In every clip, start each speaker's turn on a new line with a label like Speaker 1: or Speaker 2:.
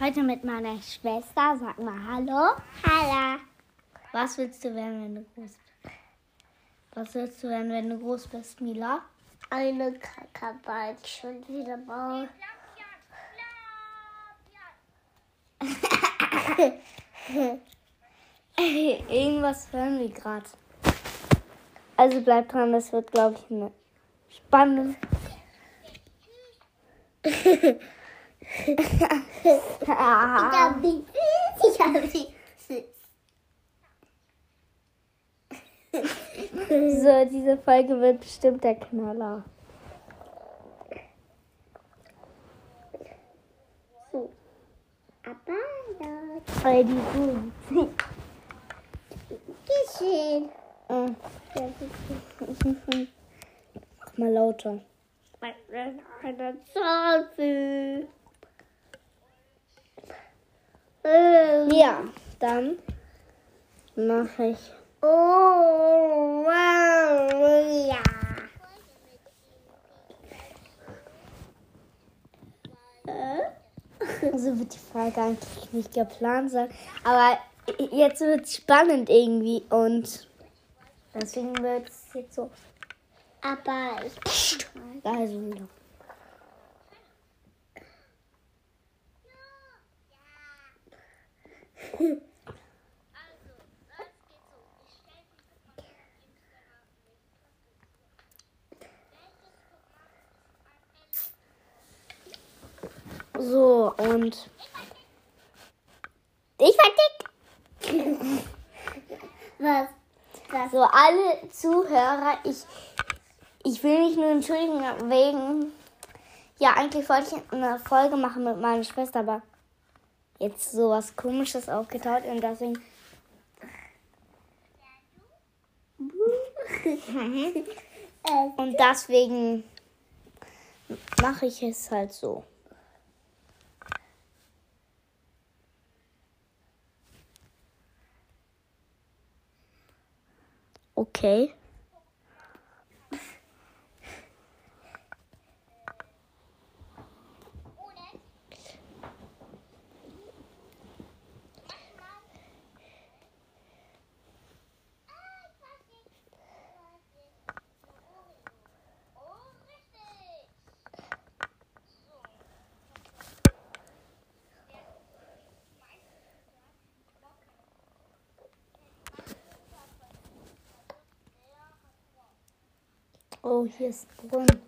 Speaker 1: Heute mit meiner Schwester. Sag mal Hallo. Hallo. Was willst du werden, wenn du groß bist? Was willst du werden, wenn du groß bist, Mila?
Speaker 2: Eine Kackerball schon wieder bauen.
Speaker 1: Irgendwas hören wir gerade. Also bleib dran, das wird, glaube ich, eine spannende.
Speaker 2: Ich hab die Ich hab die
Speaker 1: so, diese Folge wird bestimmt der Knaller.
Speaker 2: So. Aber ja.
Speaker 1: Weil die gut.
Speaker 2: Geschehen.
Speaker 1: Äh, Mach mal lauter.
Speaker 2: Eine Zahnfee. Ähm.
Speaker 1: Ja, dann mache ich.
Speaker 2: Oh, wow, ja. Äh?
Speaker 1: So wird die Frage eigentlich nicht geplant sein. Aber jetzt wird es spannend irgendwie und deswegen wird es jetzt so.
Speaker 2: Aber ich.
Speaker 1: Also wieder. So, und ich war dick.
Speaker 2: Was? Was?
Speaker 1: So, alle Zuhörer, ich, ich will mich nur entschuldigen wegen. Ja, eigentlich wollte ich eine Folge machen mit meiner Schwester, aber jetzt so was Komisches aufgetaucht und deswegen.
Speaker 2: Äh,
Speaker 1: Und deswegen mache ich es halt so. Okay. Oh, hier ist Brunnen.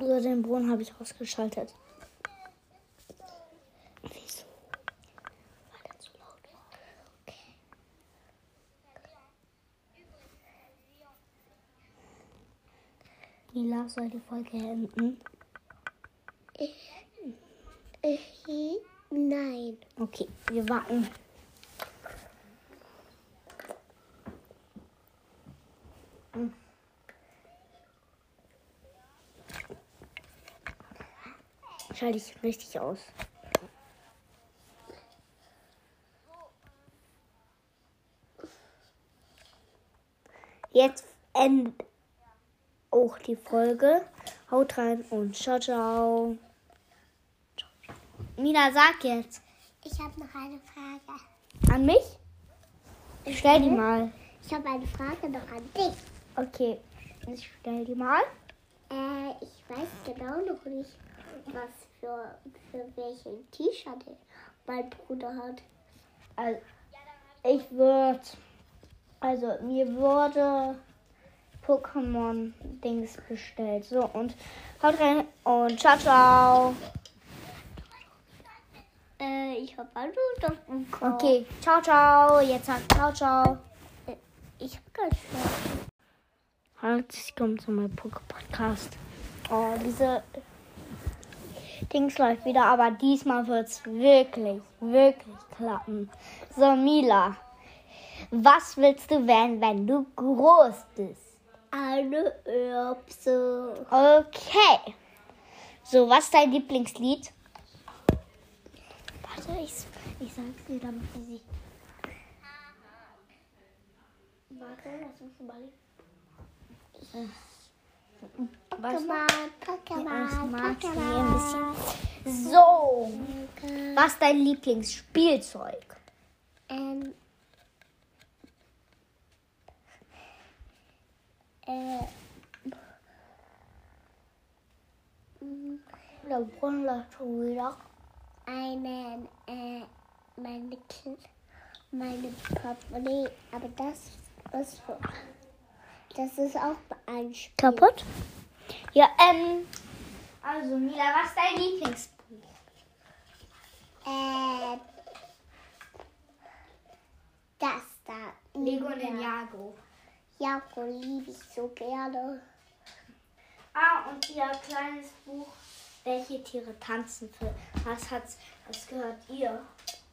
Speaker 1: So, den Brunnen habe ich ausgeschaltet. Wieso? Weil der zu laut war. Okay. Mila soll die Folge enden.
Speaker 2: nein.
Speaker 1: Okay, wir warten. Schalte ich richtig aus. Jetzt endet auch die Folge. Haut rein und ciao, ciao. Mina, sag jetzt.
Speaker 2: Ich habe noch eine Frage.
Speaker 1: An mich? Stell die mal.
Speaker 2: Ich habe eine Frage noch an dich.
Speaker 1: Okay, ich stell die mal.
Speaker 2: Äh, ich weiß genau noch nicht, was für, für welchen T-Shirt mein Bruder hat.
Speaker 1: Also, ich würde. Also, mir wurde Pokémon-Dings bestellt. So, und haut rein und ciao, ciao.
Speaker 2: Äh, ich habe eine das bekommen.
Speaker 1: Okay, ciao, ciao. Jetzt sagt ciao, ciao.
Speaker 2: Ich habe ganz schön.
Speaker 1: Herzlich willkommen zu meinem Poké-Podcast. Oh, diese Dings läuft wieder, aber diesmal wird es wirklich, wirklich klappen. So, Mila, was willst du werden, wenn du groß bist?
Speaker 2: Eine Erbse.
Speaker 1: Okay. So, was ist dein Lieblingslied? Warte, ich, ich sag's dir, damit sie sich.
Speaker 2: Warte, lass uns überlegen. Pokémon, Pokémon, Pokémon.
Speaker 1: So, was ist dein Lieblingsspielzeug?
Speaker 2: Ähm.
Speaker 1: Der Brunnen läuft schon wieder.
Speaker 2: Einen, äh, meine Kind, meine Portemonnaie, aber das ist das ist auch ein Spiel.
Speaker 1: Kaputt? Ja, ähm. Also, Mila, was ist dein Lieblingsbuch?
Speaker 2: Äh, das da.
Speaker 1: Lego Ninjago.
Speaker 2: Jago liebe ich so gerne.
Speaker 1: Ah, und ihr kleines Buch, welche Tiere tanzen für. Was hat's, was gehört ihr?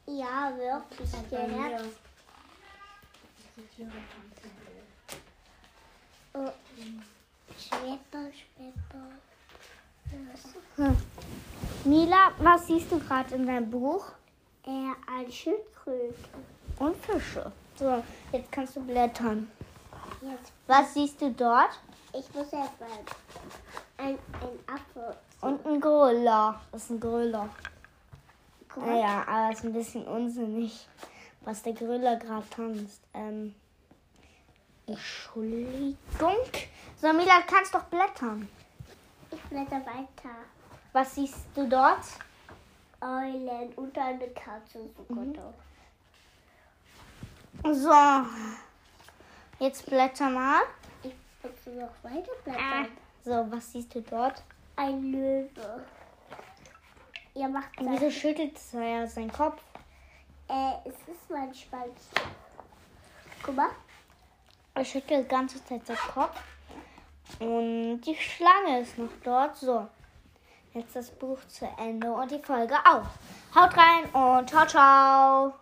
Speaker 2: Ja, wirklich
Speaker 1: mir.
Speaker 2: gehört.
Speaker 1: Welche Tiere tanzen
Speaker 2: Oh. Schwepper, Schwepper.
Speaker 1: Hm. Mila, was siehst du gerade in deinem Buch?
Speaker 2: Äh, ein Schildkröte.
Speaker 1: Und Fische. So, jetzt kannst du blättern.
Speaker 2: Jetzt,
Speaker 1: Was siehst du dort?
Speaker 2: ich muss erst mal ein, ein Apfel.
Speaker 1: Und ein Gorilla. Das ist ein Gorilla.
Speaker 2: Guck
Speaker 1: Naja, aber ist ein bisschen unsinnig, was der Gorilla gerade tanzt. Ähm, Entschuldigung. So, Mila, kannst doch blättern.
Speaker 2: Ich blätter weiter.
Speaker 1: Was siehst du dort?
Speaker 2: Eulen und eine Katze sogar
Speaker 1: Mhm.
Speaker 2: da.
Speaker 1: So. Jetzt blätter mal.
Speaker 2: Ich muss noch weiter
Speaker 1: Ah.
Speaker 2: blättern.
Speaker 1: So, was siehst du dort?
Speaker 2: Ein Löwe. Ihr macht
Speaker 1: Und wieso schüttelt er seinen Kopf?
Speaker 2: äh, es ist mein Schwanz. Guck mal.
Speaker 1: Er schüttelt die ganze Zeit seinen Kopf. Und die Schlange ist noch dort. So. Jetzt das Buch zu Ende und die Folge auch. Haut rein und ciao, ciao.